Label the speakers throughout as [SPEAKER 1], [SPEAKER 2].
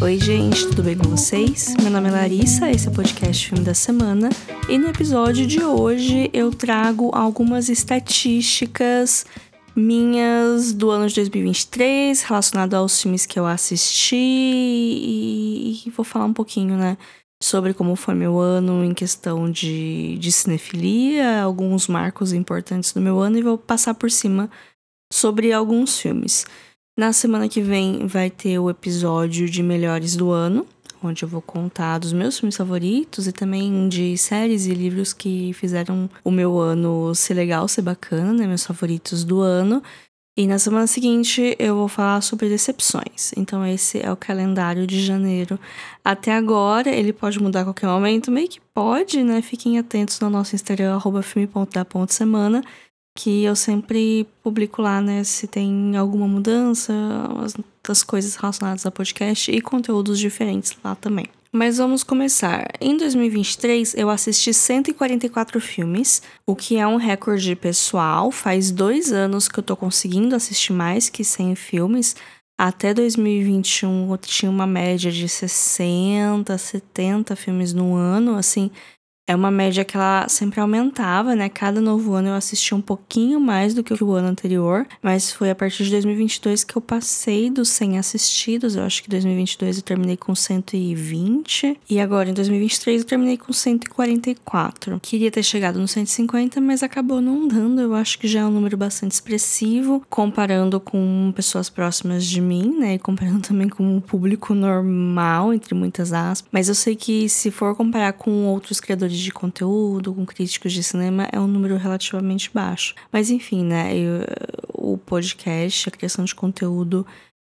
[SPEAKER 1] Oi, gente, tudo bem com vocês? Meu nome é Larissa, esse é o podcast Filme da Semana e no episódio de hoje eu trago algumas estatísticas minhas do ano de 2023 relacionado aos filmes que eu assisti e, e vou falar um pouquinho, né, sobre como foi meu ano em questão de, de cinefilia, alguns marcos importantes do meu ano e vou passar por cima sobre alguns filmes. Na semana que vem vai ter o episódio de melhores do ano, onde eu vou contar dos meus filmes favoritos e também de séries e livros que fizeram o meu ano ser legal, ser bacana, né? Meus favoritos do ano. E na semana seguinte eu vou falar sobre decepções. Então esse é o calendário de janeiro. Até agora, ele pode mudar a qualquer momento, meio que pode, né? Fiquem atentos no nosso Instagram, arroba filme.da.semana, que eu sempre publico lá, né? Se tem alguma mudança, as, as coisas relacionadas a podcast e conteúdos diferentes lá também. Mas vamos começar. Em 2023, eu assisti 144 filmes, o que é um recorde pessoal. Faz dois anos que eu tô conseguindo assistir mais que 100 filmes. Até 2021 eu tinha uma média de 60, 70 filmes no ano, assim, é uma média que ela sempre aumentava, né? Cada novo ano eu assisti um pouquinho mais do que o ano anterior, mas foi a partir de 2022 que eu passei dos 100 assistidos. Eu acho que em 2022 eu terminei com 120 e agora em 2023 eu terminei com 144. Queria ter chegado no 150, mas acabou não dando. Eu acho que já é um número bastante expressivo, comparando com pessoas próximas de mim, né? E comparando também com o público normal, entre muitas aspas. Mas eu sei que se for comparar com outros criadores de conteúdo, com críticos de cinema, é um número relativamente baixo. Mas enfim, né? Eu, o podcast, a criação de conteúdo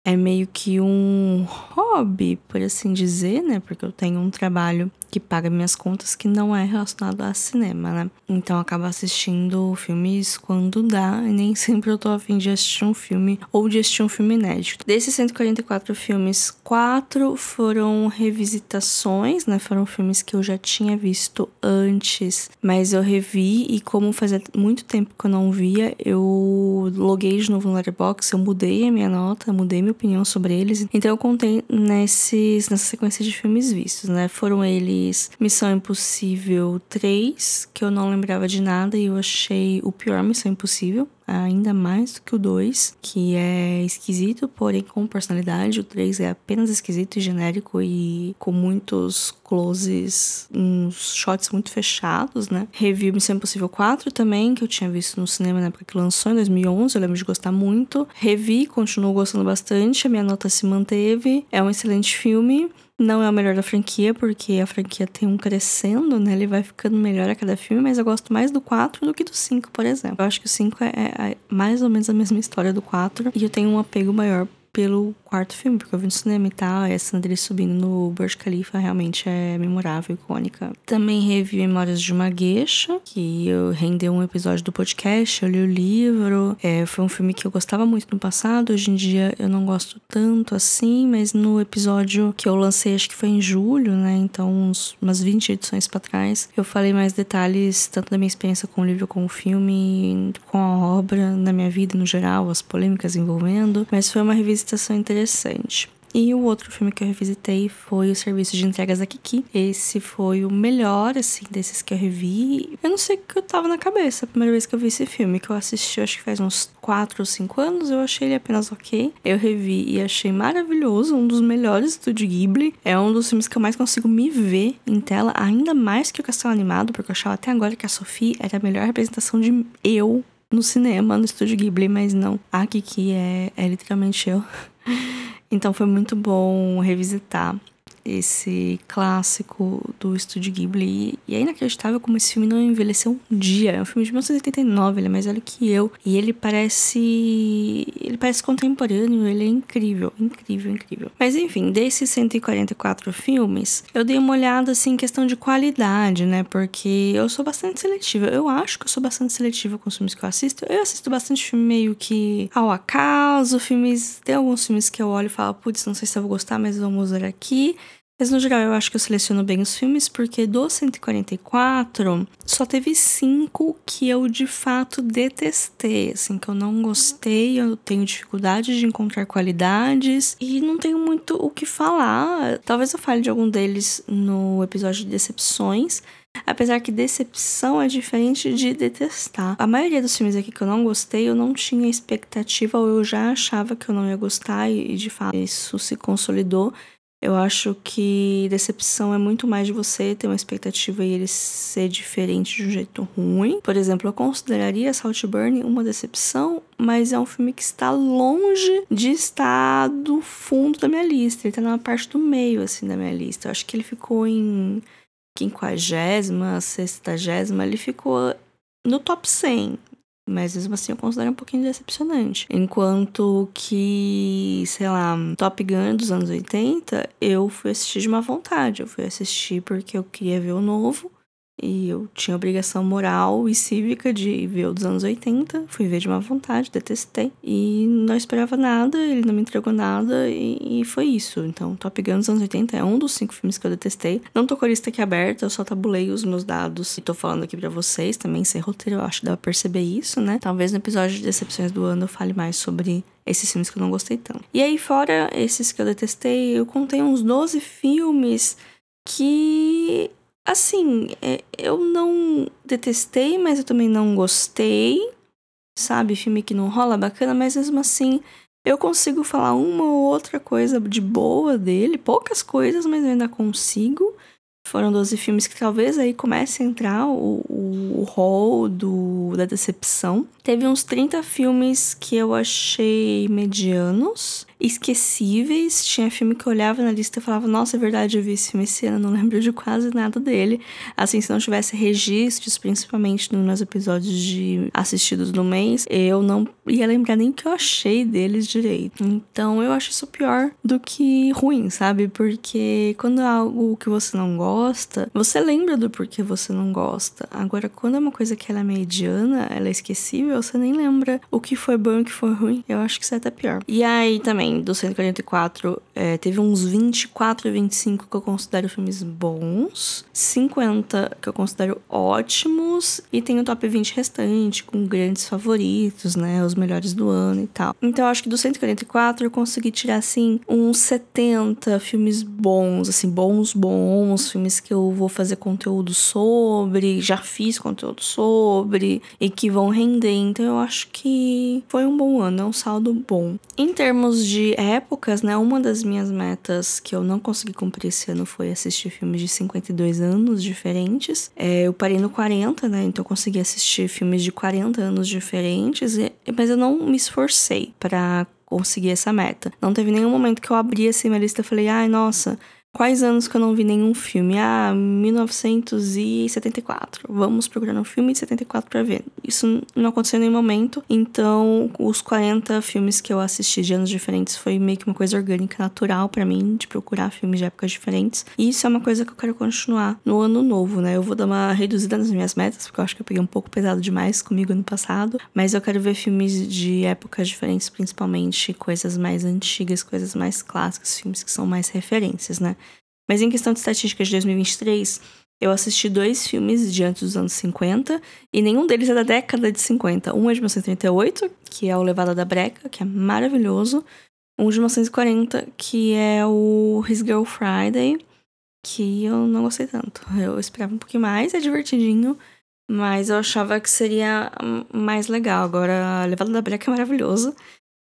[SPEAKER 1] é meio que um hobby, por assim dizer, né? Porque eu tenho um trabalho que paga minhas contas que não é relacionado a cinema, né? Então eu acabo assistindo filmes quando dá e nem sempre eu tô afim de assistir um filme ou de assistir um filme inédito. Desses 144 filmes, quatro foram revisitações, né? Foram filmes que eu já tinha visto antes, mas eu revi e como fazia muito tempo que eu não via, eu loguei de novo no Letterboxd, eu mudei a minha nota, mudei minha opinião sobre eles. Então eu contei nesses, nessa sequência de filmes vistos, né? Foram eles fiz Missão Impossível 3, que eu não lembrava de nada e eu achei o pior Missão Impossível ainda mais do que o 2, que é esquisito, porém com personalidade. O 3 é apenas esquisito e genérico e com muitos closes, uns shots muito fechados, né? Revi Missão Impossível 4 também, que eu tinha visto no cinema na época que lançou, em 2011, eu lembro de gostar muito. Revi, continuo gostando bastante, a minha nota se manteve. É um excelente filme. Não é o melhor da franquia, porque a franquia tem um crescendo, né? Ele vai ficando melhor a cada filme, mas eu gosto mais do 4 do que do 5, por exemplo. Eu acho que o 5 é, é mais ou menos a mesma história do 4, e eu tenho um apego maior pelo quarto filme, porque eu vi no cinema e tal, a cena dele subindo no Burj Khalifa realmente é memorável, icônica. Também revi Memórias de uma Gueixa, que eu rendeu um episódio do podcast, eu li o livro. É, foi um filme que eu gostava muito no passado, hoje em dia eu não gosto tanto assim, mas no episódio que eu lancei, acho que foi em julho, né? Então, uns, umas 20 edições para trás, eu falei mais detalhes, tanto da minha experiência com o livro, com o filme, com a obra, na minha vida no geral, as polêmicas envolvendo, mas foi uma revisitação interessante. E o outro filme que eu revisitei foi o Serviço de Entregas da Kiki. Esse foi o melhor, assim, desses que eu revi. Eu não sei o que eu tava na cabeça a primeira vez que eu vi esse filme, que eu assisti, acho que faz uns 4 ou 5 anos. Eu achei ele apenas ok. Eu revi e achei maravilhoso, um dos melhores do Ghibli. É um dos filmes que eu mais consigo me ver em tela, ainda mais que o Castelo Animado, porque eu achava até agora que a Sophie era a melhor representação de eu no cinema, no estúdio Ghibli, mas não. A Kiki é, é literalmente eu. Então foi muito bom revisitar esse clássico do estúdio Ghibli. E é inacreditável como esse filme não envelheceu um dia. É um filme de 1989, ele é mais velho que eu. E ele parece. Ele parece contemporâneo, ele é incrível, incrível, incrível. Mas enfim, desses 144 filmes, eu dei uma olhada assim em questão de qualidade, né? Porque eu sou bastante seletiva. Eu acho que eu sou bastante seletiva com os filmes que eu assisto. Eu assisto bastante filme meio que ao acaso, filmes. Tem alguns filmes que eu olho e falo, putz, não sei se eu vou gostar, mas vamos ver aqui. Mas no geral eu acho que eu seleciono bem os filmes, porque dos 144, só teve cinco que eu de fato detestei, assim, que eu não gostei, eu tenho dificuldade de encontrar qualidades e não tenho muito o que falar. Talvez eu fale de algum deles no episódio de decepções. Apesar que decepção é diferente de detestar. A maioria dos filmes aqui que eu não gostei, eu não tinha expectativa ou eu já achava que eu não ia gostar e de fato isso se consolidou. Eu acho que decepção é muito mais de você ter uma expectativa e ele ser diferente de um jeito ruim. Por exemplo, eu consideraria Saltburn uma decepção, mas é um filme que está longe de estar do fundo da minha lista. Ele está na parte do meio, assim, da minha lista. Eu acho que ele ficou em quinquagésima, sextagésima, ele ficou no top 100. Mas mesmo assim eu considero um pouquinho decepcionante. Enquanto que, sei lá, Top Gun dos anos 80, eu fui assistir de má vontade. Eu fui assistir porque eu queria ver o novo. E eu tinha obrigação moral e cívica de ver o dos anos 80. Fui ver de má vontade, detestei. E não esperava nada, ele não me entregou nada e, e, foi isso. Então, Top Gun dos anos 80 é um dos cinco filmes que eu detestei. Não tô com a lista aqui aberta, eu só tabulei os meus dados e tô falando aqui para vocês também, sem roteiro, eu acho que dá pra perceber isso, né? Talvez no episódio de decepções do ano eu fale mais sobre esses filmes que eu não gostei tanto. E aí, fora esses que eu detestei, eu contei uns 12 filmes que Assim, é, eu não detestei, mas eu também não gostei. Sabe, filme que não rola bacana, mas mesmo assim eu consigo falar uma ou outra coisa de boa dele, poucas coisas, mas eu ainda consigo. Foram 12 filmes que talvez aí comece a entrar o, o, o hall do, da decepção. Teve uns 30 filmes que eu achei medianos esquecíveis. Tinha filme que eu olhava na lista e falava, nossa, é verdade, eu vi esse filme esse ano, não lembro de quase nada dele. Assim, se não tivesse registros, principalmente nos meus episódios de assistidos do mês, eu não ia lembrar nem que eu achei deles direito. Então, eu acho isso pior do que ruim, sabe? Porque quando é algo que você não gosta, você lembra do porquê você não gosta. Agora, quando é uma coisa que ela é mediana, ela é esquecível, você nem lembra o que foi bom e o que foi ruim. Eu acho que isso é até pior. E aí, também, também, dos 144, é, teve uns 24 e 25 que eu considero filmes bons, 50 que eu considero ótimos, e tem o top 20 restante, com grandes favoritos, né? Os melhores do ano e tal. Então eu acho que dos 144 eu consegui tirar, assim, uns 70 filmes bons, assim, bons, bons, filmes que eu vou fazer conteúdo sobre, já fiz conteúdo sobre, e que vão render. Então eu acho que foi um bom ano, é um saldo bom. Em termos de épocas, né? Uma das minhas metas que eu não consegui cumprir esse ano foi assistir filmes de 52 anos diferentes. É, eu parei no 40, né? Então eu consegui assistir filmes de 40 anos diferentes, mas eu não me esforcei para conseguir essa meta. Não teve nenhum momento que eu abri assim minha lista e falei, ai, nossa, Quais anos que eu não vi nenhum filme? Ah, 1974. Vamos procurar um filme de 74 para ver. Isso não aconteceu em nenhum momento. Então, os 40 filmes que eu assisti de anos diferentes foi meio que uma coisa orgânica, natural para mim, de procurar filmes de épocas diferentes. E isso é uma coisa que eu quero continuar no ano novo, né? Eu vou dar uma reduzida nas minhas metas, porque eu acho que eu peguei um pouco pesado demais comigo ano passado. Mas eu quero ver filmes de épocas diferentes, principalmente coisas mais antigas, coisas mais clássicas, filmes que são mais referências, né? Mas em questão de estatísticas de 2023, eu assisti dois filmes de antes dos anos 50 e nenhum deles é da década de 50. Um é de 1938, que é o Levada da Breca, que é maravilhoso. Um de 1940, que é o His Girl Friday, que eu não gostei tanto. Eu esperava um pouquinho mais, é divertidinho, mas eu achava que seria mais legal. Agora, Levada da Breca é maravilhoso.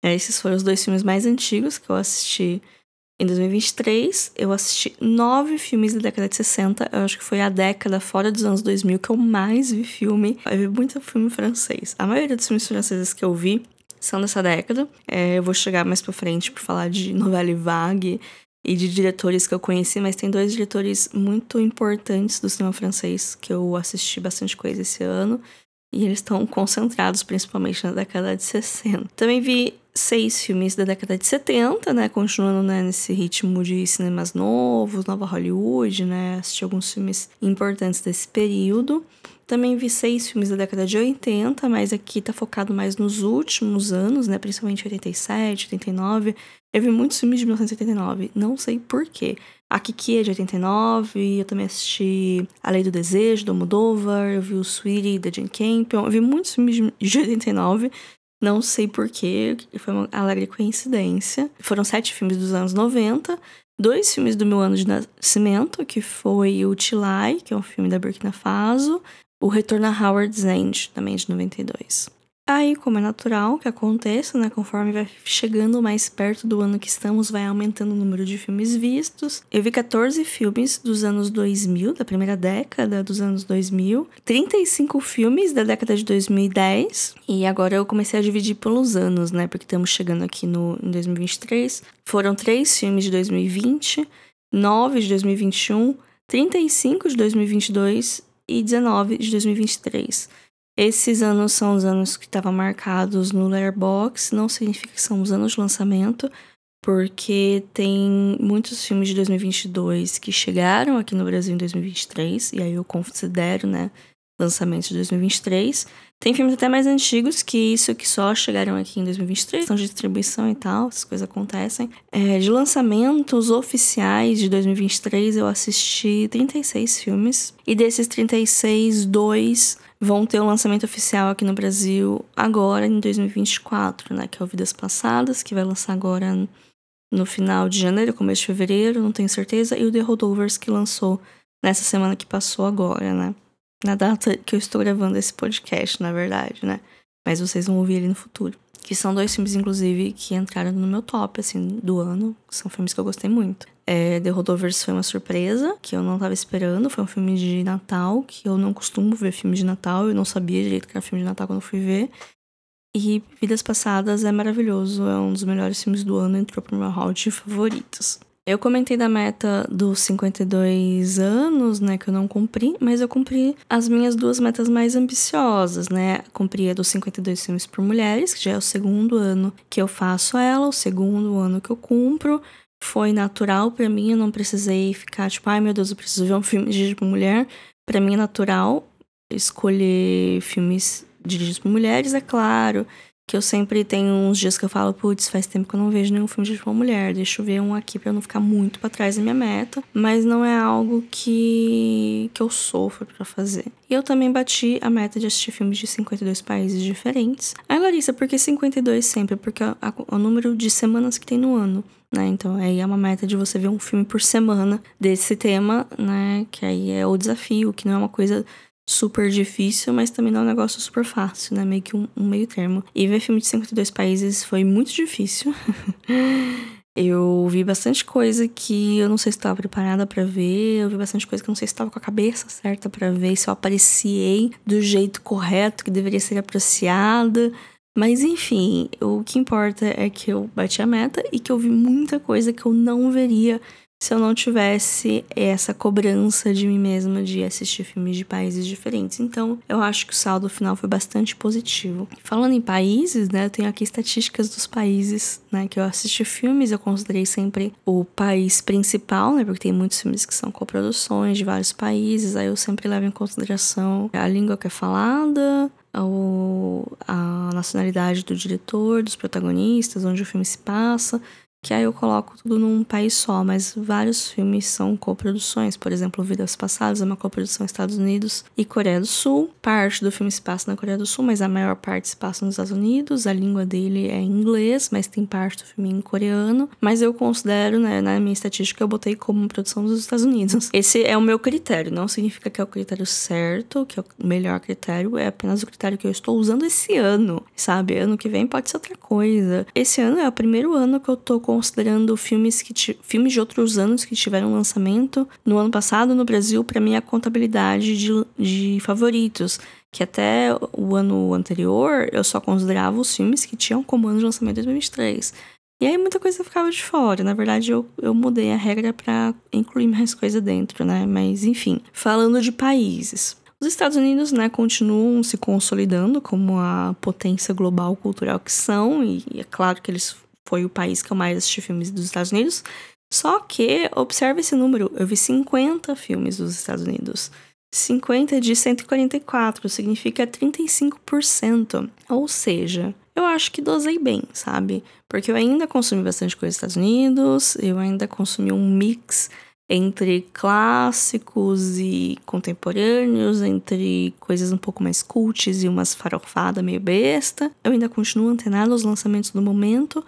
[SPEAKER 1] É, esses foram os dois filmes mais antigos que eu assisti em 2023, eu assisti nove filmes da década de 60. Eu acho que foi a década fora dos anos 2000 que eu mais vi filme. Eu vi muito filme francês. A maioria dos filmes franceses que eu vi são dessa década. É, eu vou chegar mais pra frente para falar de novela vague e de diretores que eu conheci, mas tem dois diretores muito importantes do cinema francês que eu assisti bastante coisa esse ano. E eles estão concentrados principalmente na década de 60. Também vi seis filmes da década de 70, né? Continuando né, nesse ritmo de cinemas novos, Nova Hollywood, né? Assisti alguns filmes importantes desse período. Também vi seis filmes da década de 80, mas aqui tá focado mais nos últimos anos, né? Principalmente 87, 89. Eu vi muitos filmes de 1989, não sei porquê. A Kiki é de 89, eu também assisti A Lei do Desejo, do Moldova, eu vi o Sweetie, da Jane Campion, eu vi muitos filmes de 89, não sei porquê, foi uma alegre coincidência. Foram sete filmes dos anos 90, dois filmes do meu ano de nascimento, que foi o Tilai, que é um filme da Burkina Faso, o Retorno a Howard's End, também de 92. Aí, como é natural que aconteça, né, conforme vai chegando mais perto do ano que estamos, vai aumentando o número de filmes vistos. Eu vi 14 filmes dos anos 2000, da primeira década dos anos 2000, 35 filmes da década de 2010, e agora eu comecei a dividir pelos anos, né, porque estamos chegando aqui no em 2023. Foram três filmes de 2020, 9 de 2021, 35 de 2022 e 19 de 2023. Esses anos são os anos que estavam marcados no Letterboxd, não significa que são os anos de lançamento, porque tem muitos filmes de 2022 que chegaram aqui no Brasil em 2023, e aí eu considero, né, lançamentos de 2023. Tem filmes até mais antigos que isso que só chegaram aqui em 2023, são de distribuição e tal, essas coisas acontecem. É, de lançamentos oficiais de 2023, eu assisti 36 filmes, e desses 36, dois vão ter o um lançamento oficial aqui no Brasil agora em 2024, né? Que é o Vidas Passadas, que vai lançar agora no final de janeiro, começo de fevereiro, não tenho certeza, e o The Holdovers que lançou nessa semana que passou agora, né? Na data que eu estou gravando esse podcast, na verdade, né? Mas vocês vão ouvir ele no futuro. Que são dois filmes, inclusive, que entraram no meu top, assim, do ano. São filmes que eu gostei muito. É, The Holdovers foi uma surpresa, que eu não estava esperando. Foi um filme de Natal, que eu não costumo ver filme de Natal. Eu não sabia direito que era filme de Natal quando fui ver. E Vidas Passadas é maravilhoso. É um dos melhores filmes do ano. Entrou pro meu hall de favoritos. Eu comentei da meta dos 52 anos, né, que eu não cumpri, mas eu cumpri as minhas duas metas mais ambiciosas, né? Cumpri a dos 52 filmes por mulheres, que já é o segundo ano que eu faço ela, o segundo ano que eu cumpro. Foi natural para mim, eu não precisei ficar tipo, ai meu Deus, eu preciso ver um filme dirigido por mulher. Para mim é natural escolher filmes dirigidos por mulheres, é claro que eu sempre tenho uns dias que eu falo, putz, faz tempo que eu não vejo nenhum filme de uma mulher, deixa eu ver um aqui para eu não ficar muito para trás da minha meta, mas não é algo que que eu sofro para fazer. E eu também bati a meta de assistir filmes de 52 países diferentes. Aí, Larissa, por que 52 sempre? Porque é o número de semanas que tem no ano. Né? Então, aí é uma meta de você ver um filme por semana desse tema, né? Que aí é o desafio, que não é uma coisa super difícil, mas também não é um negócio super fácil, né? Meio que um, um meio termo. E ver filme de 52 países foi muito difícil. eu vi bastante coisa que eu não sei se estava preparada para ver, eu vi bastante coisa que eu não sei se estava com a cabeça certa para ver, se eu apreciei do jeito correto que deveria ser apreciada. Mas enfim, o que importa é que eu bati a meta e que eu vi muita coisa que eu não veria se eu não tivesse essa cobrança de mim mesma de assistir filmes de países diferentes. Então, eu acho que o saldo final foi bastante positivo. Falando em países, né, eu tenho aqui estatísticas dos países, né, que eu assisti filmes, eu considerei sempre o país principal, né, porque tem muitos filmes que são coproduções de vários países, aí eu sempre levo em consideração a língua que é falada, a nacionalidade do diretor, dos protagonistas, onde o filme se passa, que aí eu coloco tudo num país só, mas vários filmes são coproduções. Por exemplo, Vidas Passadas é uma coprodução Estados Unidos e Coreia do Sul. Parte do filme se passa na Coreia do Sul, mas a maior parte se passa nos Estados Unidos. A língua dele é inglês, mas tem parte do filme em coreano. Mas eu considero, né, na minha estatística, eu botei como produção dos Estados Unidos. Esse é o meu critério, não significa que é o critério certo, que é o melhor critério, é apenas o critério que eu estou usando esse ano, sabe? Ano que vem pode ser outra coisa. Esse ano é o primeiro ano que eu tô considerando filmes, que filmes de outros anos que tiveram lançamento no ano passado no Brasil para minha contabilidade de, de favoritos. Que até o ano anterior eu só considerava os filmes que tinham como ano de lançamento 2023. E aí muita coisa ficava de fora. Na verdade, eu, eu mudei a regra para incluir mais coisa dentro, né? Mas enfim, falando de países. Os Estados Unidos, né, continuam se consolidando como a potência global cultural que são, e é claro que eles foi o país que eu mais assisti filmes dos Estados Unidos. Só que, observe esse número, eu vi 50 filmes dos Estados Unidos. 50 de 144, significa 35%. Ou seja, eu acho que dosei bem, sabe? Porque eu ainda consumi bastante coisa dos Estados Unidos, eu ainda consumi um mix entre clássicos e contemporâneos, entre coisas um pouco mais cults e umas farofadas meio besta. Eu ainda continuo antenado aos lançamentos do momento,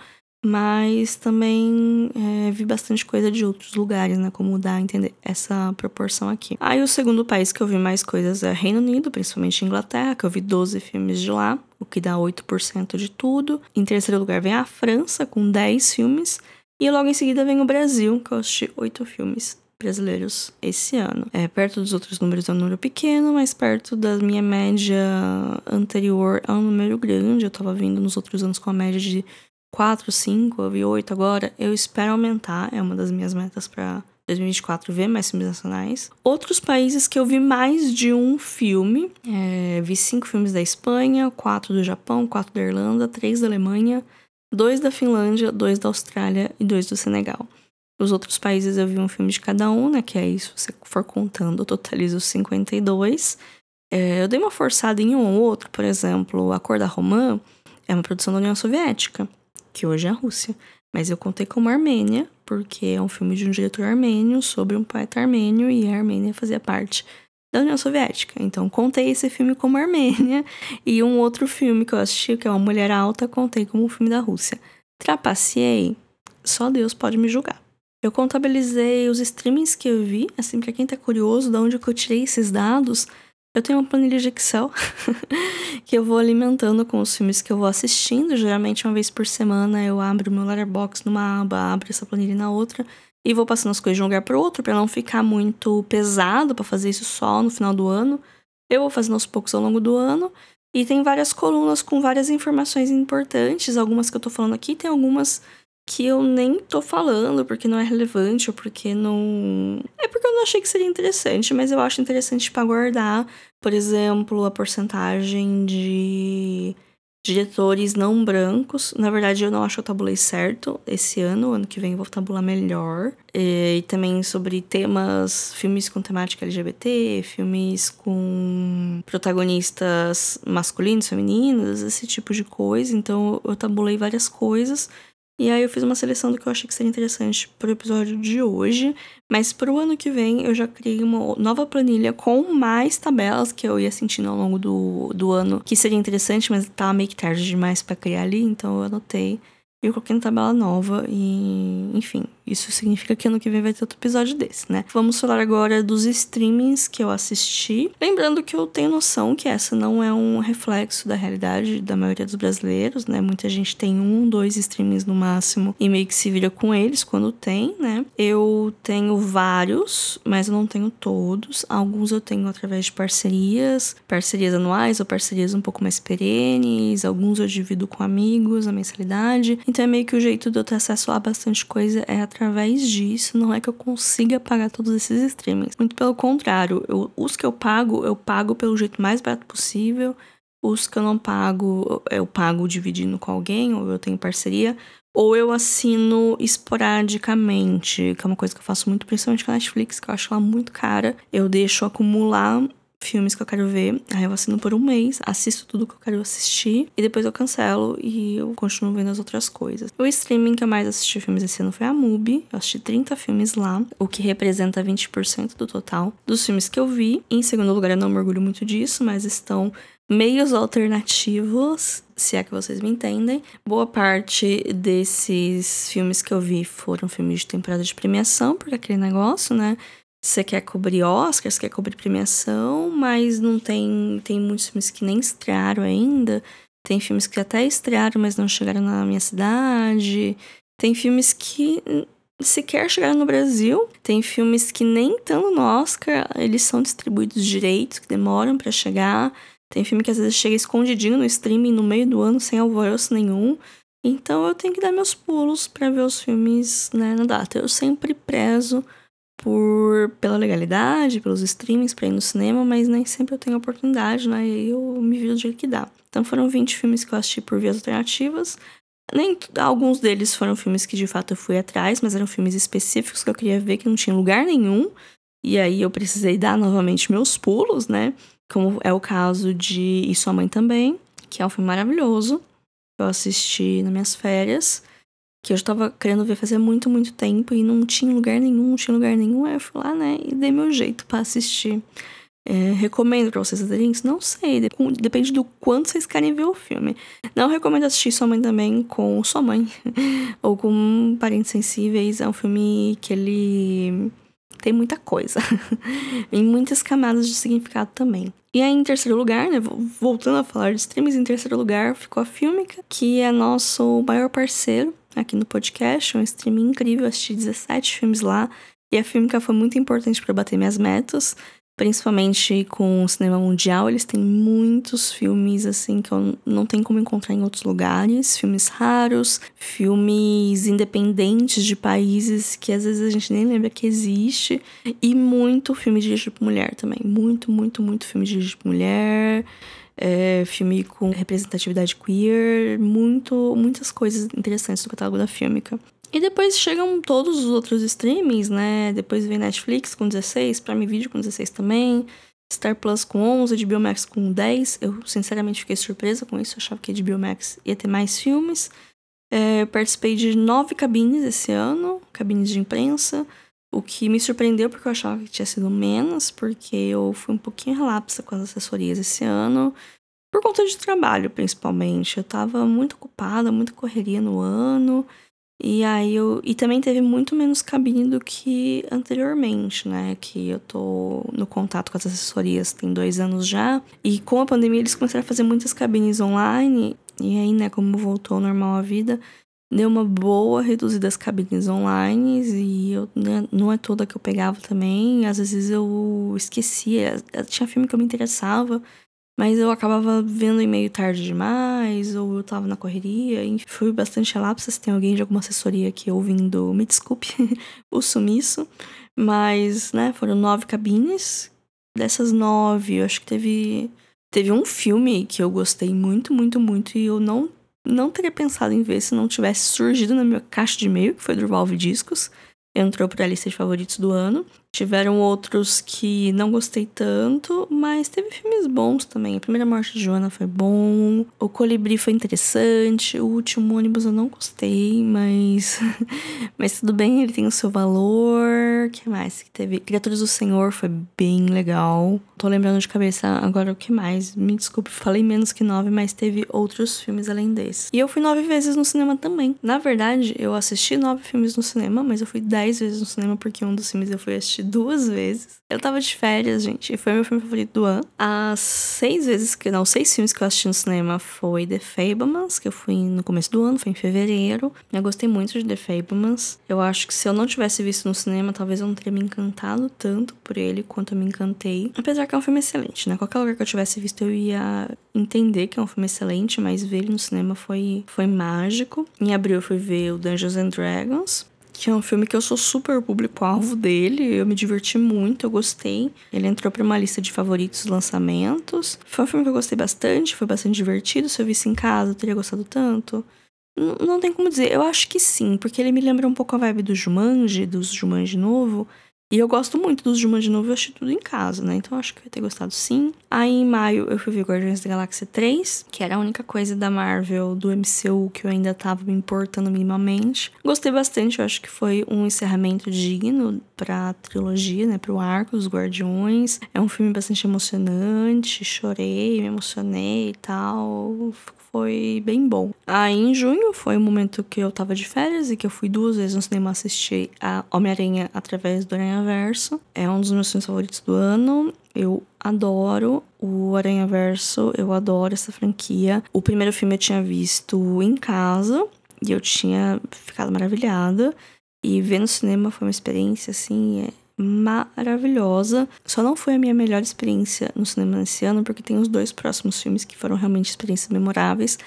[SPEAKER 1] mas também é, vi bastante coisa de outros lugares, né? Como dar a entender essa proporção aqui. Aí o segundo país que eu vi mais coisas é Reino Unido, principalmente Inglaterra, que eu vi 12 filmes de lá, o que dá 8% de tudo. Em terceiro lugar vem a França, com 10 filmes. E logo em seguida vem o Brasil, que eu assisti 8 filmes brasileiros esse ano. É, perto dos outros números é um número pequeno, mas perto da minha média anterior é um número grande. Eu tava vindo nos outros anos com a média de 4, 5, eu vi 8 agora. Eu espero aumentar, é uma das minhas metas para 2024 ver mais filmes nacionais. Outros países que eu vi mais de um filme, é, vi cinco filmes da Espanha, quatro do Japão, quatro da Irlanda, três da Alemanha, dois da Finlândia, dois da Austrália e dois do Senegal. Os outros países eu vi um filme de cada um, né? Que aí, se você for contando, eu totalizo 52. É, eu dei uma forçada em um ou outro, por exemplo, A Cor da Romã é uma produção da União Soviética que hoje é a Rússia. Mas eu contei como Armênia, porque é um filme de um diretor armênio sobre um poeta armênio e a Armênia fazia parte da União Soviética. Então contei esse filme como Armênia e um outro filme que eu assisti, que é Uma Mulher Alta, contei como um filme da Rússia. Trapaceei, só Deus pode me julgar. Eu contabilizei os streamings que eu vi, assim, para quem tá curioso de onde eu tirei esses dados, eu tenho uma planilha de Excel que eu vou alimentando com os filmes que eu vou assistindo. Geralmente, uma vez por semana, eu abro meu letterbox numa aba, abro essa planilha na outra e vou passando as coisas de um lugar para outro para não ficar muito pesado para fazer isso só no final do ano. Eu vou fazendo aos poucos ao longo do ano. E tem várias colunas com várias informações importantes. Algumas que eu tô falando aqui, tem algumas que eu nem tô falando porque não é relevante ou porque não. É porque eu não achei que seria interessante, mas eu acho interessante para guardar, por exemplo, a porcentagem de diretores não brancos. Na verdade, eu não acho que eu tabulei certo esse ano. Ano que vem eu vou tabular melhor. E, também sobre temas, filmes com temática LGBT, filmes com protagonistas masculinos, femininos, esse tipo de coisa. Então, eu tabulei várias coisas. E aí eu fiz uma seleção do que eu achei que seria interessante pro episódio de hoje. Mas pro ano que vem eu já criei uma nova planilha com mais tabelas que eu ia sentindo ao longo do, do ano que seria interessante, mas tava meio que tarde demais para criar ali, então eu anotei eu coloquei na tabela nova e, enfim, isso significa que ano que vem vai ter outro episódio desse, né? Vamos falar agora dos streamings que eu assisti. Lembrando que eu tenho noção que essa não é um reflexo da realidade da maioria dos brasileiros, né? Muita gente tem um, dois streamings no máximo e meio que se vira com eles quando tem, né? Eu tenho vários, mas eu não tenho todos. Alguns eu tenho através de parcerias, parcerias anuais ou parcerias um pouco mais perenes. Alguns eu divido com amigos a mensalidade. Então é meio que o jeito de eu ter acesso a bastante coisa é através disso. Não é que eu consiga pagar todos esses streamings. Muito pelo contrário, eu, os que eu pago, eu pago pelo jeito mais barato possível. Os que eu não pago, eu pago dividindo com alguém, ou eu tenho parceria, ou eu assino esporadicamente, que é uma coisa que eu faço muito, principalmente com a Netflix, que eu acho ela muito cara. Eu deixo acumular filmes que eu quero ver. Aí eu assino por um mês, assisto tudo que eu quero assistir e depois eu cancelo e eu continuo vendo as outras coisas. O streaming que eu mais assisti filmes esse ano foi a MUBI. Eu assisti 30 filmes lá, o que representa 20% do total dos filmes que eu vi. Em segundo lugar, eu não me orgulho muito disso, mas estão meios alternativos, se é que vocês me entendem. Boa parte desses filmes que eu vi foram filmes de temporada de premiação, porque aquele negócio, né? Você quer cobrir Oscars, quer cobrir premiação, mas não tem. Tem muitos filmes que nem estrearam ainda. Tem filmes que até estrearam, mas não chegaram na minha cidade. Tem filmes que sequer chegaram no Brasil. Tem filmes que nem estando no Oscar, eles são distribuídos direitos, que demoram para chegar. Tem filme que às vezes chega escondidinho no streaming no meio do ano, sem alvoroço nenhum. Então eu tenho que dar meus pulos para ver os filmes né, na data. Eu sempre prezo por pela legalidade, pelos streamings para ir no cinema, mas nem sempre eu tenho oportunidade, né? E eu me vi do jeito que dá. Então foram 20 filmes que eu assisti por vias alternativas. Nem alguns deles foram filmes que de fato eu fui atrás, mas eram filmes específicos que eu queria ver que não tinha lugar nenhum E aí eu precisei dar novamente meus pulos, né? Como é o caso de E Sua Mãe Também, que é um filme maravilhoso. Eu assisti nas minhas férias, que eu estava querendo ver fazia muito, muito tempo e não tinha lugar nenhum, não tinha lugar nenhum. Aí eu fui lá, né, e dei meu jeito para assistir. É, recomendo pra vocês assistirem? Não sei, depende do quanto vocês querem ver o filme. Não recomendo assistir Sua Mãe também com sua mãe ou com Parentes Sensíveis. É um filme que ele tem muita coisa e muitas camadas de significado também. E aí, em terceiro lugar, né, voltando a falar de streams, em terceiro lugar ficou a Filmica, que é nosso maior parceiro aqui no podcast, um streaming incrível, assisti 17 filmes lá, e a Filmica foi muito importante para bater minhas metas principalmente com o cinema mundial, eles têm muitos filmes assim que eu não tenho como encontrar em outros lugares, filmes raros, filmes independentes de países que às vezes a gente nem lembra que existe e muito filme dirigido por mulher também, muito, muito, muito filme dirigido por mulher. É, filme com representatividade queer, muito, muitas coisas interessantes no catálogo da Filmica. E depois chegam todos os outros streamings, né? Depois vem Netflix com 16, Prime Video com 16 também, Star Plus com 11, de Biomax com 10. Eu sinceramente fiquei surpresa com isso, achava que a HBO Max ia ter mais filmes. É, participei de nove cabines esse ano, cabines de imprensa, o que me surpreendeu porque eu achava que tinha sido menos, porque eu fui um pouquinho relapsa com as assessorias esse ano, por conta de trabalho principalmente. Eu tava muito ocupada, muita correria no ano. E aí eu. E também teve muito menos cabine do que anteriormente, né? Que eu tô no contato com as assessorias tem dois anos já. E com a pandemia eles começaram a fazer muitas cabines online. E aí, né, como voltou ao normal a vida, deu uma boa reduzida as cabines online. E eu, né, não é toda que eu pegava também. Às vezes eu esquecia. Tinha filme que eu me interessava. Mas eu acabava vendo e-mail tarde demais, ou eu tava na correria, enfim, fui bastante relapsa. Se tem alguém de alguma assessoria aqui ouvindo, me desculpe o sumiço. Mas, né, foram nove cabines. Dessas nove, eu acho que teve. Teve um filme que eu gostei muito, muito, muito, e eu não, não teria pensado em ver se não tivesse surgido na minha caixa de e-mail, que foi do Valve Discos entrou para a lista de favoritos do ano. Tiveram outros que não gostei tanto, mas teve filmes bons também. A Primeira Morte de Joana foi bom, O Colibri foi interessante, O Último Ônibus eu não gostei, mas mas tudo bem, ele tem o seu valor. que mais que teve? Criaturas do Senhor foi bem legal. Tô lembrando de cabeça agora o que mais. Me desculpe, falei menos que nove, mas teve outros filmes além desse. E eu fui nove vezes no cinema também. Na verdade, eu assisti nove filmes no cinema, mas eu fui dez vezes no cinema porque um dos filmes eu fui assistir duas vezes. Eu tava de férias, gente, e foi meu filme favorito do ano. As seis vezes que. Não, seis filmes que eu assisti no cinema foi The Fablemans, que eu fui no começo do ano, foi em fevereiro. Eu gostei muito de The Fablemans. Eu acho que se eu não tivesse visto no cinema, talvez eu não teria me encantado tanto por ele quanto eu me encantei. Apesar que é um filme excelente, né? Qualquer lugar que eu tivesse visto, eu ia entender que é um filme excelente, mas ver ele no cinema foi, foi mágico. Em abril eu fui ver o Dungeons and Dragons que é um filme que eu sou super público-alvo dele. Eu me diverti muito, eu gostei. Ele entrou para uma lista de favoritos lançamentos. Foi um filme que eu gostei bastante, foi bastante divertido. Se eu visse em casa, eu teria gostado tanto. Não tem como dizer, eu acho que sim, porque ele me lembra um pouco a vibe do Jumanji, dos Jumanji novo. E eu gosto muito dos Jumanji novo, eu assisti tudo em casa, né? Então acho que ia ter gostado sim. Aí em maio eu fui ver Guardiões da Galáxia 3, que era a única coisa da Marvel, do MCU, que eu ainda tava me importando minimamente. Gostei bastante, eu acho que foi um encerramento digno pra trilogia, né? Pro arco dos Guardiões. É um filme bastante emocionante, chorei, me emocionei e tal foi bem bom. Aí em junho foi o momento que eu tava de férias e que eu fui duas vezes no cinema assistir a Homem-Aranha através do Aranha Verso. É um dos meus filmes favoritos do ano. Eu adoro o Aranha Verso, eu adoro essa franquia. O primeiro filme eu tinha visto em casa e eu tinha ficado maravilhada. E ver no cinema foi uma experiência assim, é maravilhosa. Só não foi a minha melhor experiência no cinema nesse ano, porque tem os dois próximos filmes que foram realmente experiências memoráveis.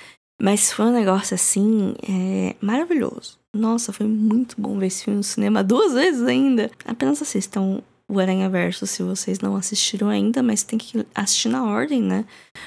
[SPEAKER 1] Mas foi um negócio assim, é, maravilhoso. Nossa, foi muito bom ver esse filme no cinema duas vezes ainda. Apenas assistam o Aranha Verso se vocês não assistiram ainda, mas tem que assistir na ordem, né?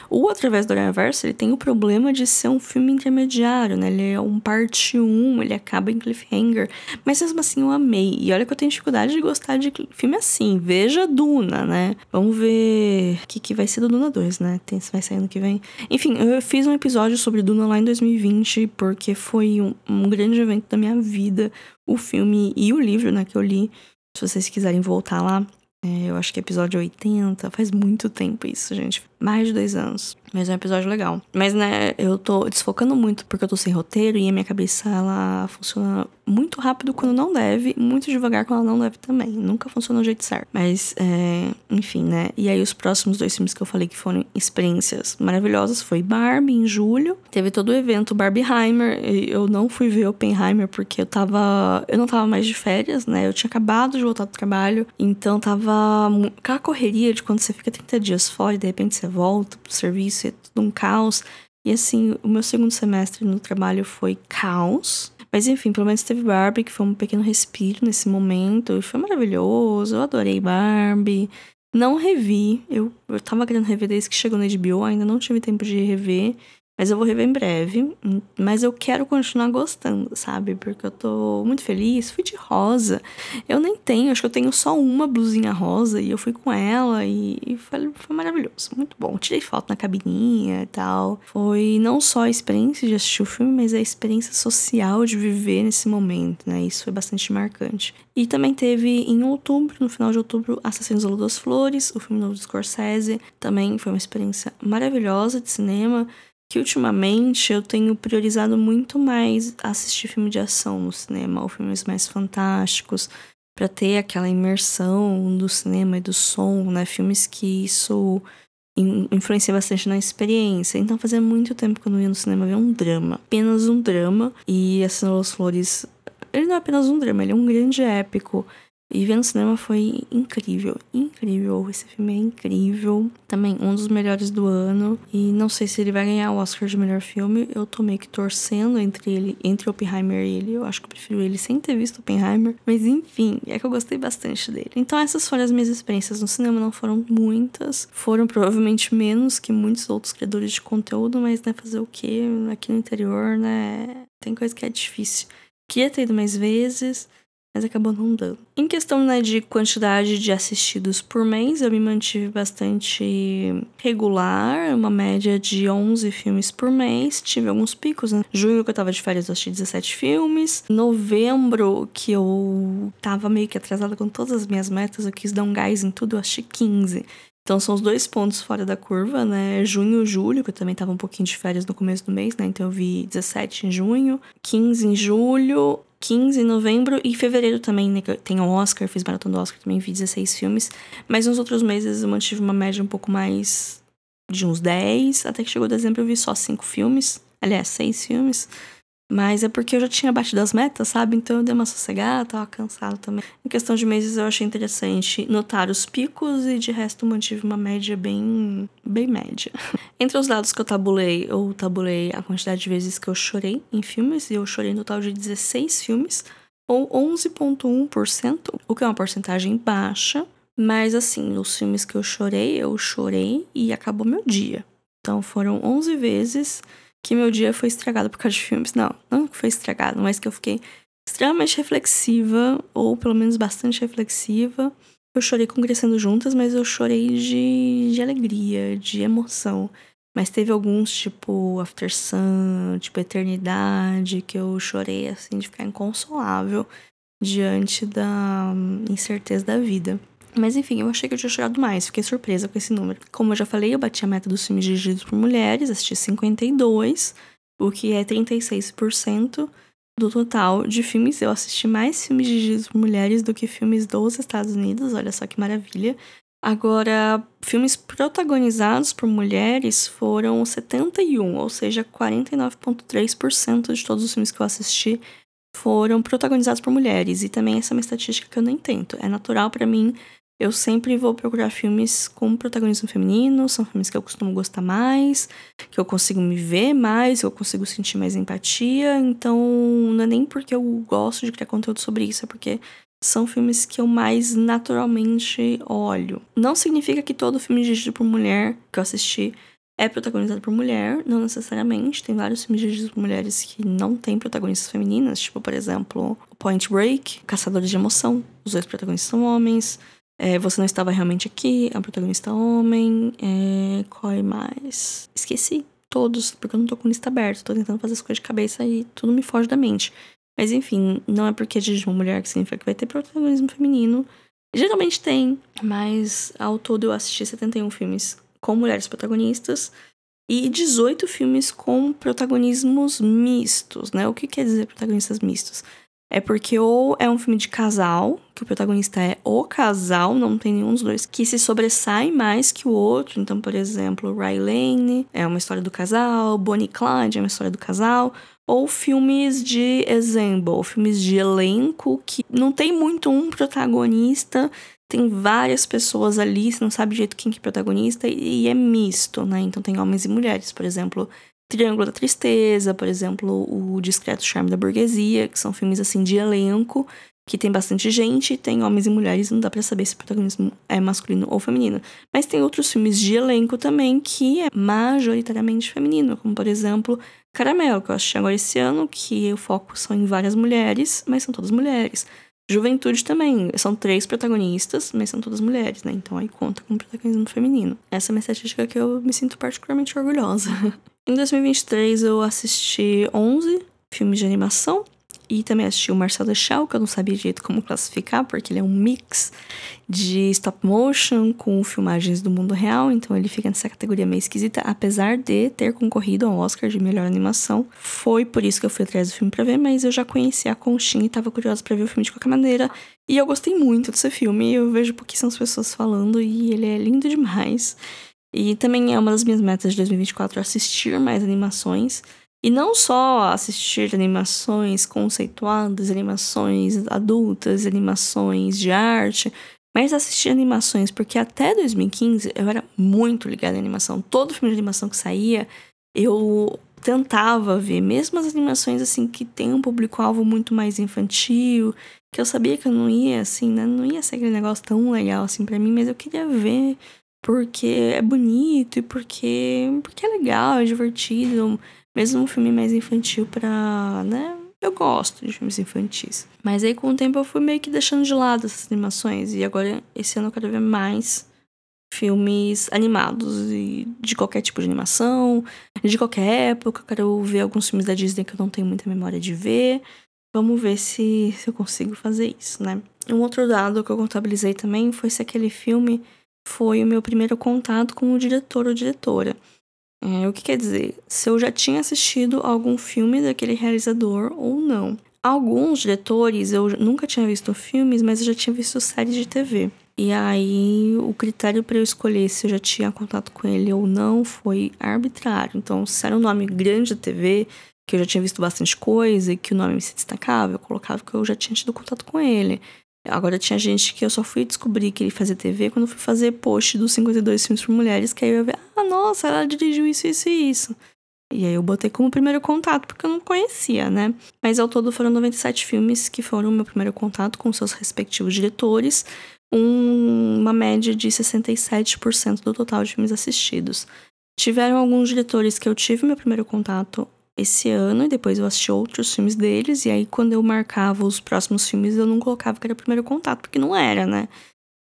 [SPEAKER 1] O Através do Aranha Verso, ele tem o problema de ser um filme intermediário, né? Ele é um parte 1, ele acaba em cliffhanger, mas mesmo assim eu amei. E olha que eu tenho dificuldade de gostar de filme assim. Veja Duna, né? Vamos ver o que, que vai ser do Duna 2, né? Tem, vai sair ano que vem. Enfim, eu fiz um episódio sobre Duna lá em 2020, porque foi um, um grande evento da minha vida. O filme e o livro, né, que eu li. Se vocês quiserem voltar lá, é, eu acho que é episódio 80, faz muito tempo isso, gente. Mais de dois anos. Mas é um episódio legal. Mas, né, eu tô desfocando muito porque eu tô sem roteiro e a minha cabeça, ela funciona muito rápido quando não deve, muito devagar quando ela não deve também. Nunca funciona do jeito certo. Mas, é, enfim, né? E aí, os próximos dois filmes que eu falei que foram experiências maravilhosas foi Barbie, em julho. Teve todo o evento Barbieheimer. Eu não fui ver Oppenheimer porque eu tava. Eu não tava mais de férias, né? Eu tinha acabado de voltar do trabalho. Então, tava. Aquela correria de quando você fica 30 dias fora e de repente você volta pro serviço é tudo um caos. E assim, o meu segundo semestre no trabalho foi caos. Mas enfim, pelo menos teve Barbie, que foi um pequeno respiro nesse momento. E foi maravilhoso. Eu adorei Barbie. Não revi. Eu, eu tava querendo rever desde que chegou na HBO, ainda não tive tempo de rever. Mas eu vou rever em breve. Mas eu quero continuar gostando, sabe? Porque eu tô muito feliz. Fui de rosa. Eu nem tenho, acho que eu tenho só uma blusinha rosa e eu fui com ela e foi, foi maravilhoso. Muito bom. Tirei foto na cabininha e tal. Foi não só a experiência de assistir o filme, mas a experiência social de viver nesse momento, né? Isso foi bastante marcante. E também teve em outubro, no final de outubro, Assassinos da Lua das Flores, o filme novo do Scorsese. Também foi uma experiência maravilhosa de cinema que ultimamente eu tenho priorizado muito mais assistir filme de ação no cinema, ou filmes mais fantásticos, para ter aquela imersão do cinema e do som, né? Filmes que isso influencia bastante na experiência. Então fazia muito tempo que eu não ia no cinema ver um drama, apenas um drama. E Las Flores, ele não é apenas um drama, ele é um grande épico e ver no cinema foi incrível, incrível. Esse filme é incrível. Também um dos melhores do ano. E não sei se ele vai ganhar o Oscar de melhor filme. Eu tô meio que torcendo entre ele, entre Oppenheimer e ele. Eu acho que eu prefiro ele sem ter visto Oppenheimer. Mas enfim, é que eu gostei bastante dele. Então essas foram as minhas experiências no cinema. Não foram muitas. Foram provavelmente menos que muitos outros criadores de conteúdo. Mas, né, fazer o quê? Aqui no interior, né? Tem coisa que é difícil. Queria ter ido mais vezes mas acabou não dando. Em questão né, de quantidade de assistidos por mês, eu me mantive bastante regular, uma média de 11 filmes por mês. Tive alguns picos, né? Junho, que eu tava de férias, eu assisti 17 filmes. Novembro, que eu tava meio que atrasada com todas as minhas metas, eu quis dar um gás em tudo, eu assisti 15. Então são os dois pontos fora da curva, né? Junho e julho, que eu também tava um pouquinho de férias no começo do mês, né? Então eu vi 17 em junho, 15 em julho, 15 em novembro e fevereiro também, né? Tem o Oscar, fiz maratona do Oscar, também vi 16 filmes. Mas nos outros meses eu mantive uma média um pouco mais de uns 10, até que chegou dezembro eu vi só 5 filmes. Aliás, 6 filmes. Mas é porque eu já tinha batido as metas, sabe? Então eu dei uma sossegada, tava cansada também. Em questão de meses eu achei interessante notar os picos e de resto mantive uma média bem, bem média. Entre os dados que eu tabulei, eu tabulei a quantidade de vezes que eu chorei em filmes e eu chorei no total de 16 filmes, ou 11,1%, o que é uma porcentagem baixa. Mas assim, os filmes que eu chorei, eu chorei e acabou meu dia. Então foram 11 vezes que meu dia foi estragado por causa de filmes. Não, não foi estragado, mas que eu fiquei extremamente reflexiva, ou pelo menos bastante reflexiva. Eu chorei com Crescendo Juntas, mas eu chorei de, de alegria, de emoção. Mas teve alguns, tipo After Sun, tipo Eternidade, que eu chorei, assim, de ficar inconsolável diante da incerteza da vida. Mas enfim, eu achei que eu tinha chegado mais, fiquei surpresa com esse número. Como eu já falei, eu bati a meta dos filmes dirigidos por mulheres, assisti 52, o que é 36% do total de filmes. Eu assisti mais filmes dirigidos por mulheres do que filmes dos Estados Unidos, olha só que maravilha. Agora, filmes protagonizados por mulheres foram 71, ou seja, 49,3% de todos os filmes que eu assisti foram protagonizados por mulheres. E também essa é uma estatística que eu nem tento. É natural para mim eu sempre vou procurar filmes com protagonismo feminino, são filmes que eu costumo gostar mais, que eu consigo me ver mais, que eu consigo sentir mais empatia. Então, não é nem porque eu gosto de criar conteúdo sobre isso, é porque são filmes que eu mais naturalmente olho. Não significa que todo filme dirigido por mulher que eu assisti é protagonizado por mulher, não necessariamente. Tem vários filmes dirigidos por mulheres que não têm protagonistas femininas, tipo, por exemplo, Point Break, Caçadores de Emoção. Os dois protagonistas são homens. É, Você Não Estava Realmente Aqui, a protagonista é homem. É, qual é mais? Esqueci todos, porque eu não tô com lista aberta. Tô tentando fazer as coisas de cabeça e tudo me foge da mente. Mas enfim, não é porque dirige uma mulher que significa que vai ter protagonismo feminino. Geralmente tem, mas ao todo eu assisti 71 filmes com mulheres protagonistas e 18 filmes com protagonismos mistos, né? O que quer dizer protagonistas mistos? É porque ou é um filme de casal, que o protagonista é o casal, não tem nenhum dos dois que se sobressai mais que o outro. Então, por exemplo, Lane é uma história do casal, Bonnie Clyde é uma história do casal, ou filmes de exemplo, filmes de elenco que não tem muito um protagonista, tem várias pessoas ali, você não sabe direito quem que é protagonista e é misto, né? Então tem homens e mulheres, por exemplo, Triângulo da Tristeza, por exemplo, O Discreto Charme da Burguesia, que são filmes assim de elenco, que tem bastante gente, tem homens e mulheres, não dá para saber se o protagonismo é masculino ou feminino. Mas tem outros filmes de elenco também que é majoritariamente feminino, como por exemplo Caramelo, que eu assisti agora esse ano, que o foco são em várias mulheres, mas são todas mulheres. Juventude também, são três protagonistas, mas são todas mulheres, né? Então aí conta com protagonismo feminino. Essa é uma estatística que eu me sinto particularmente orgulhosa. Em 2023 eu assisti 11 filmes de animação e também assisti o Marcel Shell, que eu não sabia direito como classificar, porque ele é um mix de stop motion com filmagens do mundo real, então ele fica nessa categoria meio esquisita, apesar de ter concorrido ao Oscar de melhor animação. Foi por isso que eu fui atrás do filme para ver, mas eu já conhecia a Conchinha e tava curiosa para ver o filme de qualquer maneira. E eu gostei muito desse filme, eu vejo pouquíssimas pessoas falando e ele é lindo demais. E também é uma das minhas metas de 2024 assistir mais animações. E não só assistir animações conceituadas, animações adultas, animações de arte, mas assistir animações, porque até 2015 eu era muito ligada em animação. Todo filme de animação que saía, eu tentava ver, mesmo as animações assim que tem um público-alvo muito mais infantil, que eu sabia que eu não ia assim, né? Não ia ser aquele negócio tão legal assim para mim, mas eu queria ver porque é bonito e porque, porque é legal, é divertido. Mesmo um filme mais infantil pra, né? Eu gosto de filmes infantis. Mas aí com o tempo eu fui meio que deixando de lado essas animações. E agora, esse ano eu quero ver mais filmes animados e de qualquer tipo de animação, de qualquer época. Eu quero ver alguns filmes da Disney que eu não tenho muita memória de ver. Vamos ver se, se eu consigo fazer isso, né? Um outro dado que eu contabilizei também foi se aquele filme foi o meu primeiro contato com o diretor ou diretora. É, o que quer dizer? Se eu já tinha assistido algum filme daquele realizador ou não. Alguns diretores eu nunca tinha visto filmes, mas eu já tinha visto séries de TV. E aí o critério para eu escolher se eu já tinha contato com ele ou não foi arbitrário. Então, se era um nome grande da TV, que eu já tinha visto bastante coisa e que o nome se destacava, eu colocava que eu já tinha tido contato com ele. Agora tinha gente que eu só fui descobrir que ele fazia TV quando fui fazer post dos 52 filmes por mulheres, que aí eu ia ver, ah, nossa, ela dirigiu isso, isso e isso. E aí eu botei como primeiro contato, porque eu não conhecia, né? Mas ao todo foram 97 filmes que foram o meu primeiro contato com seus respectivos diretores, um, uma média de 67% do total de filmes assistidos. Tiveram alguns diretores que eu tive meu primeiro contato esse ano e depois eu assisti outros filmes deles. E aí, quando eu marcava os próximos filmes, eu não colocava que era o primeiro contato, porque não era, né?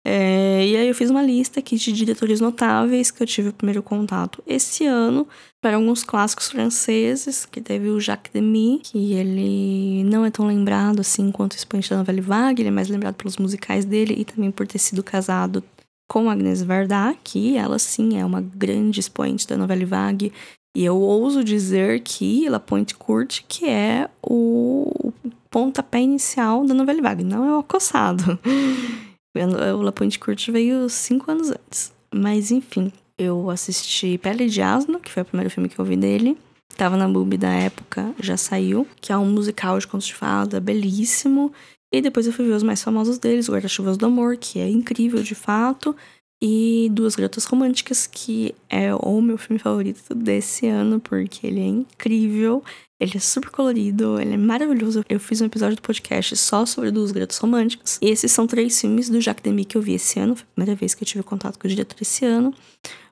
[SPEAKER 1] É, e aí eu fiz uma lista aqui de diretores notáveis que eu tive o primeiro contato esse ano para alguns clássicos franceses, que teve o Jacques Demy, que ele não é tão lembrado assim quanto o expoente da novela Vague, ele é mais lembrado pelos musicais dele e também por ter sido casado com Agnès Varda, que ela sim é uma grande expoente da novela Vague e eu ouso dizer que La Pointe Courte, que é o pontapé inicial da novela vague, não é o acossado. o La Pointe Courte veio cinco anos antes. Mas enfim, eu assisti Pele de Asno, que foi o primeiro filme que eu vi dele. Tava na Boob da época, já saiu, que é um musical de contos de fada, belíssimo. E depois eu fui ver os mais famosos deles, Guarda-Chuvas do Amor, que é incrível de fato. E Duas Garotas Românticas, que é o meu filme favorito desse ano, porque ele é incrível, ele é super colorido, ele é maravilhoso. Eu fiz um episódio do podcast só sobre Duas Garotas Românticas. E esses são três filmes do Jacques Demy que eu vi esse ano. Foi a primeira vez que eu tive contato com o diretor esse ano.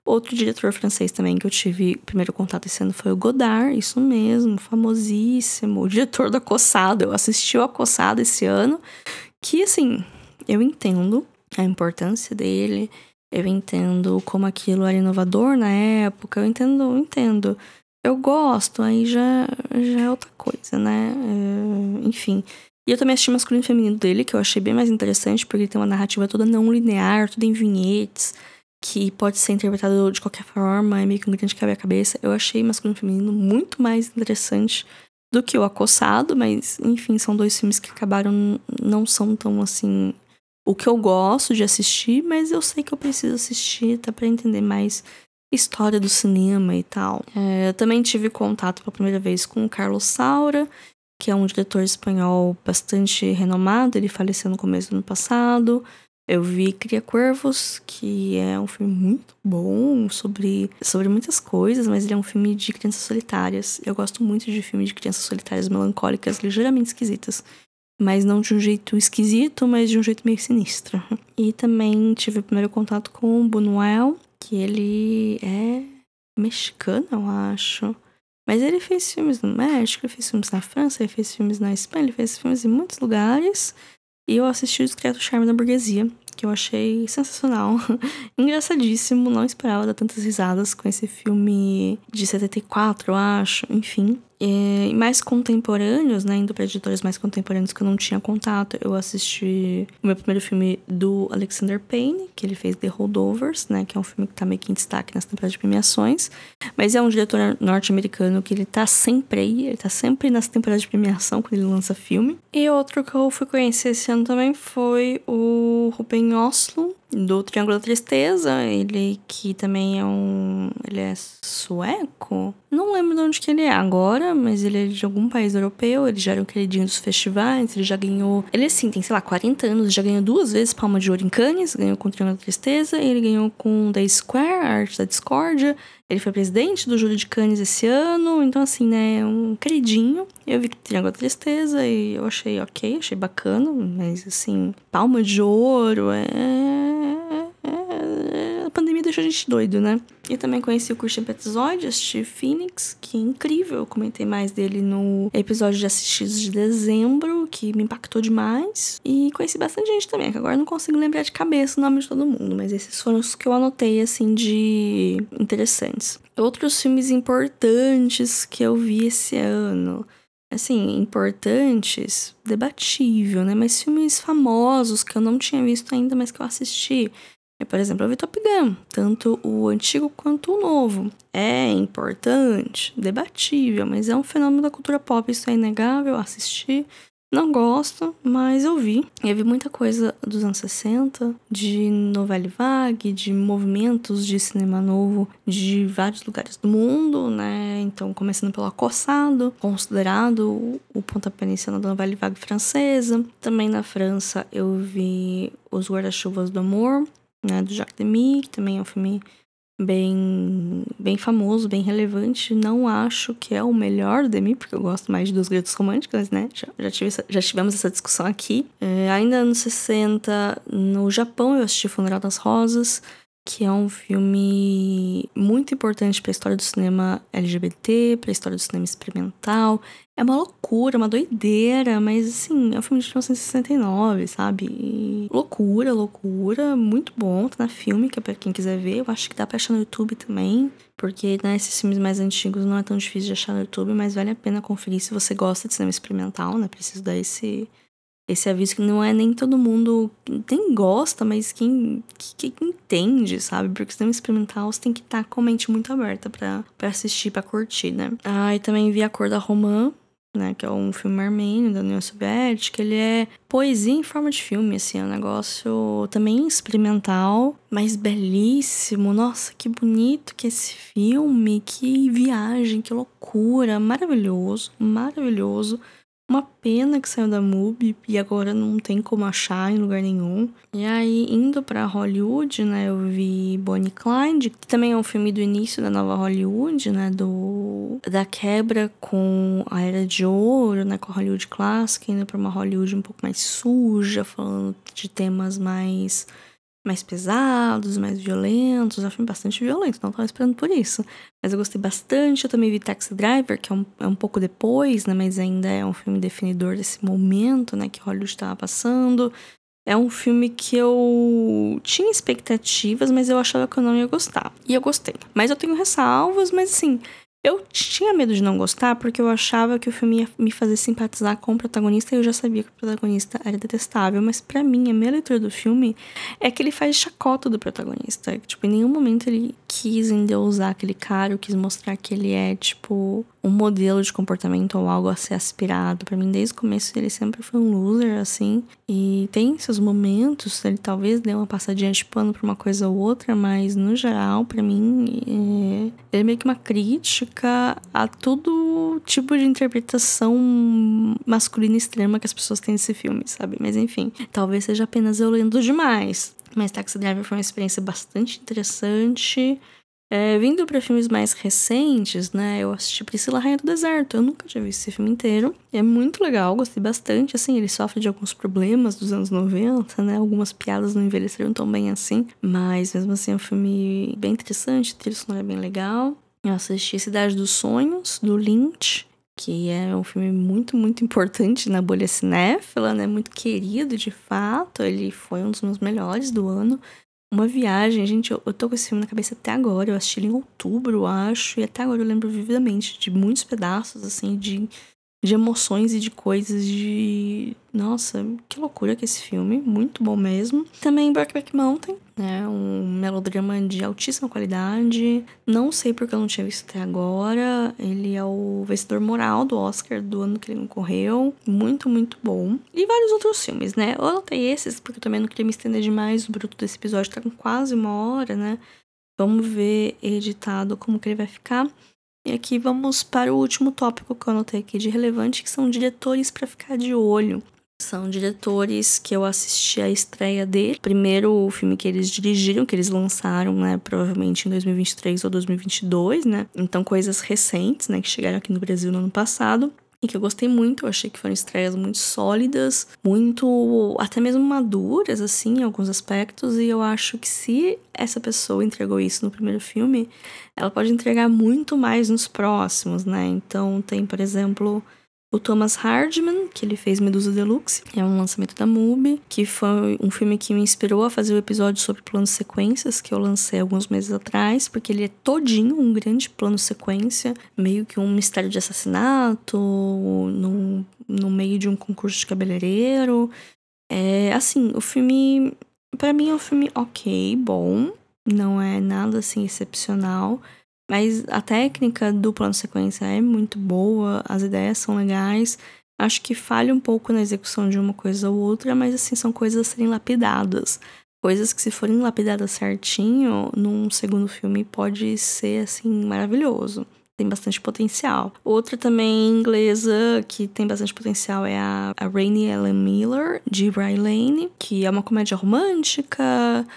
[SPEAKER 1] Outro diretor francês também que eu tive primeiro contato esse ano foi o Godard, isso mesmo, famosíssimo, o diretor da Coçada. Eu assisti o Acossado esse ano, que assim, eu entendo a importância dele, eu entendo como aquilo era inovador na época, eu entendo, eu entendo. Eu gosto, aí já, já é outra coisa, né? É, enfim. E eu também assisti Masculino e Feminino dele, que eu achei bem mais interessante, porque ele tem uma narrativa toda não linear, tudo em vinhetes que pode ser interpretado de qualquer forma, é meio que um grande quebra-cabeça. Eu achei masculino e feminino muito mais interessante do que o Acossado, mas enfim, são dois filmes que acabaram não são tão assim o que eu gosto de assistir, mas eu sei que eu preciso assistir até para entender mais história do cinema e tal. É, eu também tive contato pela primeira vez com o Carlos Saura, que é um diretor espanhol bastante renomado, ele faleceu no começo do ano passado. Eu vi Cria Corvos, que é um filme muito bom sobre, sobre muitas coisas, mas ele é um filme de crianças solitárias. Eu gosto muito de filme de crianças solitárias melancólicas, ligeiramente esquisitas. Mas não de um jeito esquisito, mas de um jeito meio sinistro. E também tive o primeiro contato com o Buñuel, que ele é mexicano, eu acho. Mas ele fez filmes no México, ele fez filmes na França, ele fez filmes na Espanha, ele fez filmes em muitos lugares. E eu assisti o Discreto Charme da Burguesia, que eu achei sensacional. Engraçadíssimo, não esperava dar tantas risadas com esse filme de 74, eu acho, enfim. E mais contemporâneos, né? Indo para editores mais contemporâneos que eu não tinha contato, eu assisti o meu primeiro filme do Alexander Payne, que ele fez The Holdovers, né? Que é um filme que tá meio que em destaque nas temporadas de premiações. Mas é um diretor norte-americano que ele tá sempre aí, ele tá sempre nas temporadas de premiação quando ele lança filme. E outro que eu fui conhecer esse ano também foi o Ruben Oslo, do Triângulo da Tristeza, ele que também é um. Ele é sueco? Não lembro de onde que ele é agora, mas ele é de algum país europeu, ele já era um queridinho dos festivais, ele já ganhou. Ele assim, tem, sei lá, 40 anos, já ganhou duas vezes Palma de Ouro em Cannes, ganhou com o Triângulo da Tristeza, ele ganhou com The Square, a arte da discórdia. Ele foi presidente do Júri de Cannes esse ano, então assim, né, um queridinho. Eu vi Triângulo da Tristeza e eu achei ok, achei bacana, mas assim, Palma de Ouro é a pandemia deixou a gente doido, né? Eu também conheci o Christian Petzold, assisti Phoenix, que é incrível. Eu comentei mais dele no episódio de assistidos de dezembro, que me impactou demais. E conheci bastante gente também, que agora não consigo lembrar de cabeça o nome de todo mundo, mas esses foram os que eu anotei, assim, de interessantes. Outros filmes importantes que eu vi esse ano assim, importantes, debatível, né? Mas filmes famosos que eu não tinha visto ainda, mas que eu assisti. É, por exemplo, eu vi Top Gun, tanto o antigo quanto o novo. É importante, debatível, mas é um fenômeno da cultura pop, isso é inegável, assistir. Não gosto, mas eu vi. Eu vi muita coisa dos anos 60, de novela vague, de movimentos de cinema novo de vários lugares do mundo, né? Então, começando pelo Acossado, considerado o pontapé inicial da novela vague francesa. Também na França eu vi Os Guarda-Chuvas do Amor, né, do Jacques Demy, que também é um filme bem, bem famoso, bem relevante. Não acho que é o melhor do Demy, porque eu gosto mais de Duas Gritos Românticas, né? Já, já, tive já tivemos essa discussão aqui. É, ainda anos 60, no Japão, eu assisti Funeral das Rosas, que é um filme muito importante para a história do cinema LGBT, para a história do cinema experimental. É uma loucura, uma doideira, mas assim, é um filme de 1969, sabe? E loucura, loucura, muito bom, tá na filme, que é pra quem quiser ver. Eu acho que dá pra achar no YouTube também, porque né, esses filmes mais antigos não é tão difícil de achar no YouTube, mas vale a pena conferir se você gosta de cinema experimental, né? Preciso dar esse esse aviso que não é nem todo mundo nem gosta, mas quem, que, que entende, sabe? Porque cinema experimental você tem que estar tá com a mente muito aberta para assistir, para curtir, né? Ah, e também vi A Cor da Romã, né? Que é um filme armênio da União Soviética. Ele é poesia em forma de filme, assim, é um negócio também experimental, mas belíssimo. Nossa, que bonito que esse filme, que viagem, que loucura, maravilhoso, maravilhoso. Uma pena que saiu da MUBI e agora não tem como achar em lugar nenhum. E aí, indo para Hollywood, né, eu vi Bonnie Clyde, que também é um filme do início da nova Hollywood, né, do da quebra com a Era de Ouro, né, com a Hollywood clássica, indo para uma Hollywood um pouco mais suja, falando de temas mais mais pesados, mais violentos. Um filme bastante violento, não estava esperando por isso. Mas eu gostei bastante. Eu também vi Taxi Driver, que é um, é um pouco depois, né? Mas ainda é um filme definidor desse momento, né? Que Hollywood estava passando. É um filme que eu tinha expectativas, mas eu achava que eu não ia gostar. E eu gostei. Mas eu tenho ressalvas, mas assim, eu tinha medo de não gostar porque eu achava que o filme ia me fazer simpatizar com o protagonista e eu já sabia que o protagonista era detestável, mas para mim a minha leitura do filme é que ele faz chacota do protagonista. Tipo, em nenhum momento ele quis endeusar aquele cara, ou quis mostrar que ele é tipo um modelo de comportamento ou algo a ser aspirado. Para mim, desde o começo, ele sempre foi um loser, assim. E tem seus momentos, ele talvez dê uma passadinha de pano pra uma coisa ou outra, mas no geral, para mim, é... ele é meio que uma crítica a todo tipo de interpretação masculina extrema que as pessoas têm nesse filme, sabe? Mas enfim, talvez seja apenas eu lendo demais. Mas Taxi Driver foi uma experiência bastante interessante. É, vindo para filmes mais recentes, né? Eu assisti Priscila Rainha do Deserto. Eu nunca tinha visto esse filme inteiro. É muito legal, gostei bastante. Assim, ele sofre de alguns problemas dos anos 90, né? Algumas piadas não envelheceram tão bem assim. Mas mesmo assim é um filme bem interessante, trilha sonora é bem legal. Eu assisti Cidade dos Sonhos, do Lynch, que é um filme muito, muito importante na bolha cinéfila, né? Muito querido, de fato. Ele foi um dos meus melhores do ano. Uma viagem, gente, eu, eu tô com esse filme na cabeça até agora. Eu assisti ele em outubro, eu acho, e até agora eu lembro vividamente de muitos pedaços, assim, de, de emoções e de coisas de. Nossa, que loucura que esse filme, muito bom mesmo. Também Brokeback Mountain, né? Um melodrama de altíssima qualidade. Não sei porque eu não tinha visto até agora. Ele é o vencedor moral do Oscar do ano que ele concorreu. Muito, muito bom. E vários outros filmes, né? Eu anotei esses porque eu também não queria me estender demais. O bruto desse episódio tá com quase uma hora, né? Vamos ver editado como que ele vai ficar. E aqui vamos para o último tópico que eu anotei aqui de relevante, que são diretores para ficar de olho. São diretores que eu assisti a estreia dele. Primeiro o filme que eles dirigiram, que eles lançaram, né, provavelmente em 2023 ou 2022, né? Então coisas recentes, né, que chegaram aqui no Brasil no ano passado e que eu gostei muito. Eu achei que foram estreias muito sólidas, muito até mesmo maduras, assim, em alguns aspectos. E eu acho que se essa pessoa entregou isso no primeiro filme, ela pode entregar muito mais nos próximos, né? Então, tem, por exemplo, o Thomas Hardman, que ele fez Medusa Deluxe, é um lançamento da MUBI, que foi um filme que me inspirou a fazer o episódio sobre planos sequências, que eu lancei alguns meses atrás, porque ele é todinho um grande plano sequência, meio que um mistério de assassinato, no, no meio de um concurso de cabeleireiro. É, assim, o filme, para mim é um filme ok, bom, não é nada assim excepcional, mas a técnica do plano sequência é muito boa, as ideias são legais. Acho que falha um pouco na execução de uma coisa ou outra, mas assim, são coisas a serem lapidadas. Coisas que, se forem lapidadas certinho, num segundo filme pode ser assim maravilhoso tem bastante potencial. Outra também inglesa que tem bastante potencial é a, a Rainy Ellen Miller, de Rye Lane, que é uma comédia romântica,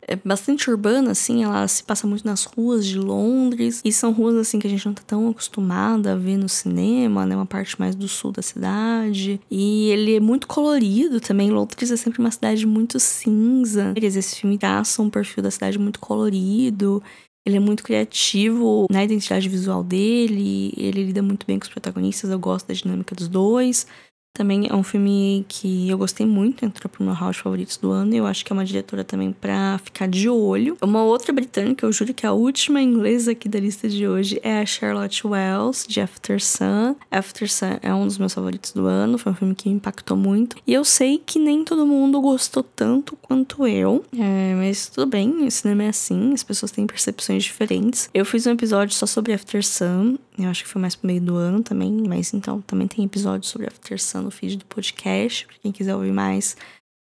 [SPEAKER 1] é bastante urbana, assim, ela se passa muito nas ruas de Londres, e são ruas, assim, que a gente não tá tão acostumada a ver no cinema, né, uma parte mais do sul da cidade, e ele é muito colorido também, Londres é sempre uma cidade muito cinza, esse filme traça um perfil da cidade muito colorido, ele é muito criativo na identidade visual dele, ele lida muito bem com os protagonistas, eu gosto da dinâmica dos dois. Também é um filme que eu gostei muito, entrou pro meu house favoritos do ano. E eu acho que é uma diretora também pra ficar de olho. Uma outra britânica, eu juro que a última inglesa aqui da lista de hoje é a Charlotte Wells, de After Sun. After Sun é um dos meus favoritos do ano, foi um filme que me impactou muito. E eu sei que nem todo mundo gostou tanto quanto eu, é, mas tudo bem, o cinema é assim, as pessoas têm percepções diferentes. Eu fiz um episódio só sobre After Sun, eu acho que foi mais pro meio do ano também, mas então também tem episódio sobre After Sun no feed do podcast, pra quem quiser ouvir mais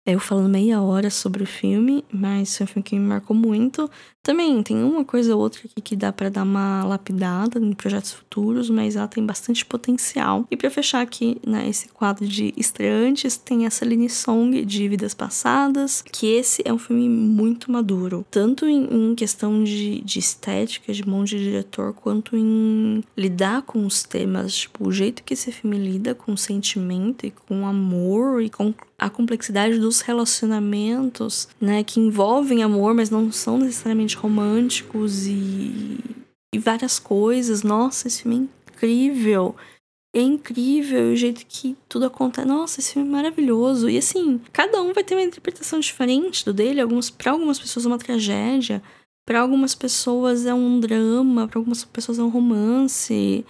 [SPEAKER 1] eu falando meia hora sobre o filme, mas foi um filme que me marcou muito. Também tem uma coisa ou outra aqui que dá para dar uma lapidada em projetos futuros, mas ela tem bastante potencial. E para fechar aqui, né, esse quadro de estreantes, tem essa Celine Song de Vidas Passadas, que esse é um filme muito maduro, tanto em, em questão de, de estética, de mão de diretor, quanto em lidar com os temas, tipo, o jeito que esse filme lida com sentimento e com amor e com a complexidade dos relacionamentos, né, que envolvem amor, mas não são necessariamente românticos e, e várias coisas. Nossa, esse filme é incrível. É incrível o jeito que tudo acontece. Nossa, esse filme é maravilhoso. E assim, cada um vai ter uma interpretação diferente do dele. Para algumas pessoas é uma tragédia, para algumas pessoas é um drama, para algumas pessoas é um romance.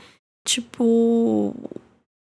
[SPEAKER 1] Tipo,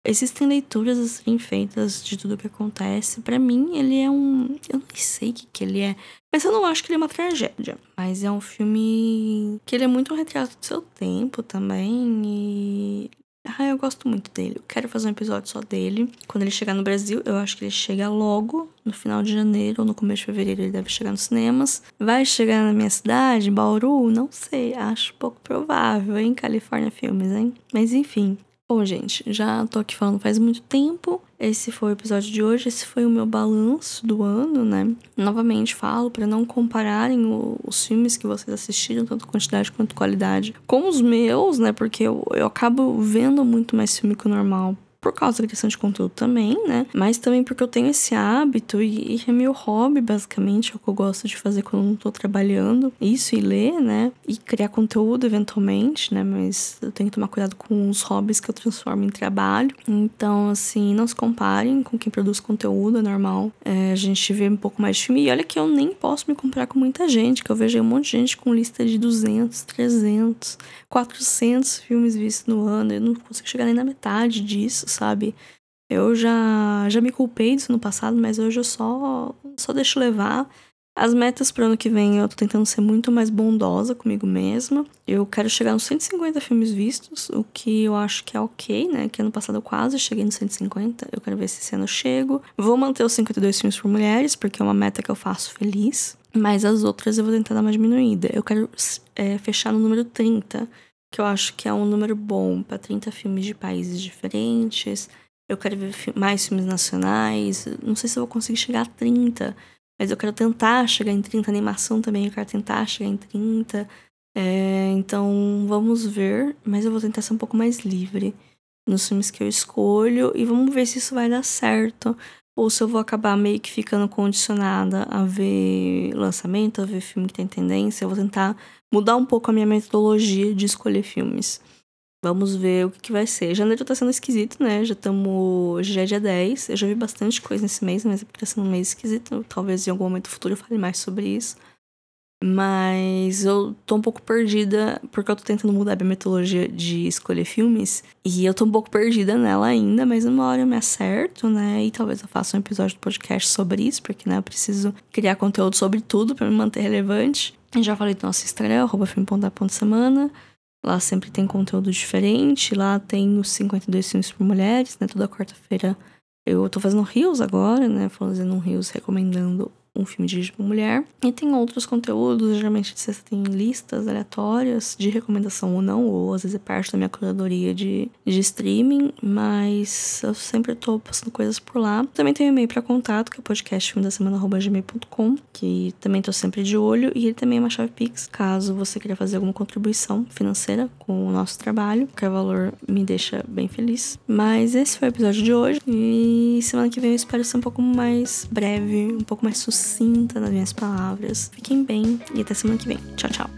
[SPEAKER 1] Existem leituras a serem feitas de tudo que acontece. Para mim, ele é um. Eu não sei o que, que ele é. Mas eu não acho que ele é uma tragédia. Mas é um filme que ele é muito um retrato do seu tempo também. E. Ah, eu gosto muito dele. Eu quero fazer um episódio só dele. Quando ele chegar no Brasil, eu acho que ele chega logo, no final de janeiro ou no começo de fevereiro, ele deve chegar nos cinemas. Vai chegar na minha cidade, Bauru? Não sei, acho pouco provável, hein? Califórnia Filmes, hein? Mas enfim, Bom, gente, já tô aqui falando faz muito tempo. Esse foi o episódio de hoje, esse foi o meu balanço do ano, né? Novamente falo para não compararem o, os filmes que vocês assistiram, tanto quantidade quanto qualidade, com os meus, né? Porque eu, eu acabo vendo muito mais filme que o normal por causa da criação de conteúdo também, né? Mas também porque eu tenho esse hábito e, e é meu hobby, basicamente, é o que eu gosto de fazer quando não tô trabalhando. Isso e ler, né? E criar conteúdo eventualmente, né? Mas eu tenho que tomar cuidado com os hobbies que eu transformo em trabalho. Então, assim, não se comparem com quem produz conteúdo, é normal. É, a gente vê um pouco mais de filme. E olha que eu nem posso me comparar com muita gente, que eu vejo um monte de gente com lista de 200, 300, 400 filmes vistos no ano. Eu não consigo chegar nem na metade disso sabe? Eu já, já me culpei disso no passado, mas hoje eu só, só deixo levar. As metas para ano que vem eu tô tentando ser muito mais bondosa comigo mesma. Eu quero chegar nos 150 filmes vistos, o que eu acho que é ok, né? Que ano passado eu quase cheguei nos 150. Eu quero ver se esse ano eu chego. Vou manter os 52 filmes por mulheres, porque é uma meta que eu faço feliz. Mas as outras eu vou tentar dar uma diminuída. Eu quero é, fechar no número 30 que eu acho que é um número bom para 30 filmes de países diferentes. Eu quero ver mais filmes nacionais. Não sei se eu vou conseguir chegar a 30, mas eu quero tentar chegar em 30. Animação também, eu quero tentar chegar em 30. É, então vamos ver, mas eu vou tentar ser um pouco mais livre nos filmes que eu escolho e vamos ver se isso vai dar certo ou se eu vou acabar meio que ficando condicionada a ver lançamento, a ver filme que tem tendência. Eu vou tentar mudar um pouco a minha metodologia de escolher filmes. Vamos ver o que, que vai ser. Janeiro tá sendo esquisito, né? Já estamos. Já é dia 10. Eu já vi bastante coisa nesse mês, mas é porque tá sendo um mês esquisito. Talvez em algum momento futuro eu fale mais sobre isso. Mas eu tô um pouco perdida porque eu tô tentando mudar a minha metodologia de escolher filmes. E eu tô um pouco perdida nela ainda, mas uma hora eu me acerto, né? E talvez eu faça um episódio do podcast sobre isso, porque né, eu preciso criar conteúdo sobre tudo para me manter relevante. Eu já falei do nosso Instagram, arroba semana. Lá sempre tem conteúdo diferente. Lá tem os 52 filmes por mulheres, né? Toda quarta-feira eu tô fazendo rios agora, né? Fazendo um rios recomendando um filme dirigido por mulher. E tem outros conteúdos, geralmente você tem listas aleatórias de recomendação ou não, ou às vezes é parte da minha curadoria de, de streaming, mas eu sempre tô postando coisas por lá. Também tem um e-mail para contato, que é o podcast da semana.gmail.com, que também tô sempre de olho, e ele também é uma chave Pix, caso você queira fazer alguma contribuição financeira com o nosso trabalho, qualquer valor me deixa bem feliz. Mas esse foi o episódio de hoje, e semana que vem eu espero ser um pouco mais breve, um pouco mais sucinta sucinta nas minhas palavras. Fiquem bem e até semana que vem. Tchau, tchau.